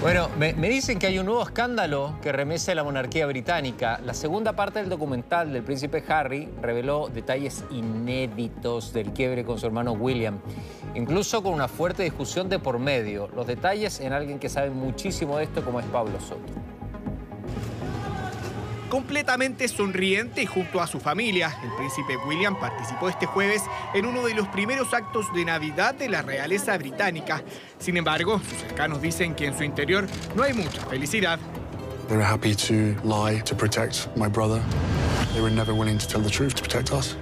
Bueno, me, dicen que hay un nuevo escándalo que remece a la monarquía británica. La segunda parte del documental del príncipe Harry reveló detalles inéditos del quiebre con su hermano William, incluso con una fuerte discusión de por medio. Los detalles en alguien que sabe muchísimo de esto como es Pablo Soto completamente sonriente junto a su familia. El príncipe William participó este jueves en uno de los primeros actos de Navidad de la realeza británica. Sin embargo, sus cercanos dicen que en su interior no hay mucha felicidad. They were happy to lie to protect my brother. They were never willing to tell the truth to protect us.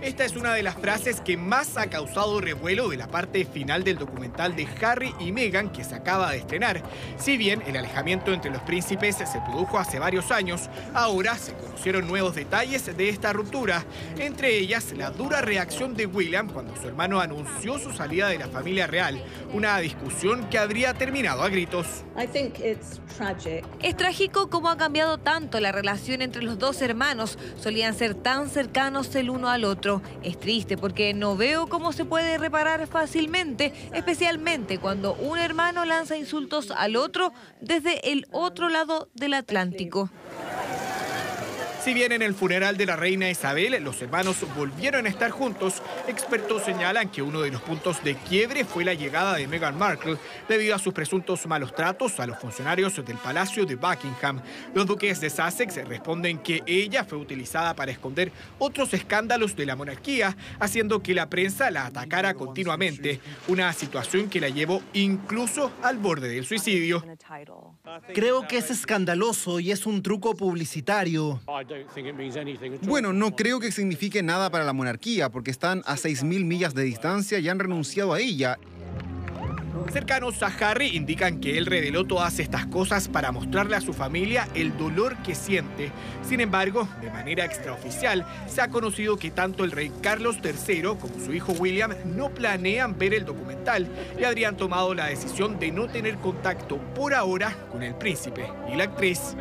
Esta es una de las frases que más ha causado revuelo de la parte final del documental de Harry y Meghan que se acaba de estrenar. Si bien el alejamiento entre los príncipes se produjo hace varios años, ahora se conocieron nuevos detalles de esta ruptura, entre ellas la dura reacción de William cuando su hermano anunció su salida de la familia real, una discusión que habría terminado a gritos. Es trágico cómo ha cambiado tanto la relación entre los dos hermanos, solían ser tan cercanos el uno al otro. Es triste porque no veo cómo se puede reparar fácilmente, especialmente cuando un hermano lanza insultos al otro desde el otro lado del Atlántico. Si bien en el funeral de la reina Isabel los hermanos volvieron a estar juntos, expertos señalan que uno de los puntos de quiebre fue la llegada de Meghan Markle debido a sus presuntos malos tratos a los funcionarios del Palacio de Buckingham. Los duques de Sussex responden que ella fue utilizada para esconder otros escándalos de la monarquía, haciendo que la prensa la atacara continuamente, una situación que la llevó incluso al borde del suicidio. Creo que es escandaloso y es un truco publicitario. Bueno, no creo que signifique nada para la monarquía, porque están a 6.000 millas de distancia y han renunciado a ella. Cercanos a Harry indican que él reveló todas estas cosas para mostrarle a su familia el dolor que siente. Sin embargo, de manera extraoficial, se ha conocido que tanto el rey Carlos III como su hijo William no planean ver el documental y habrían tomado la decisión de no tener contacto por ahora con el príncipe y la actriz.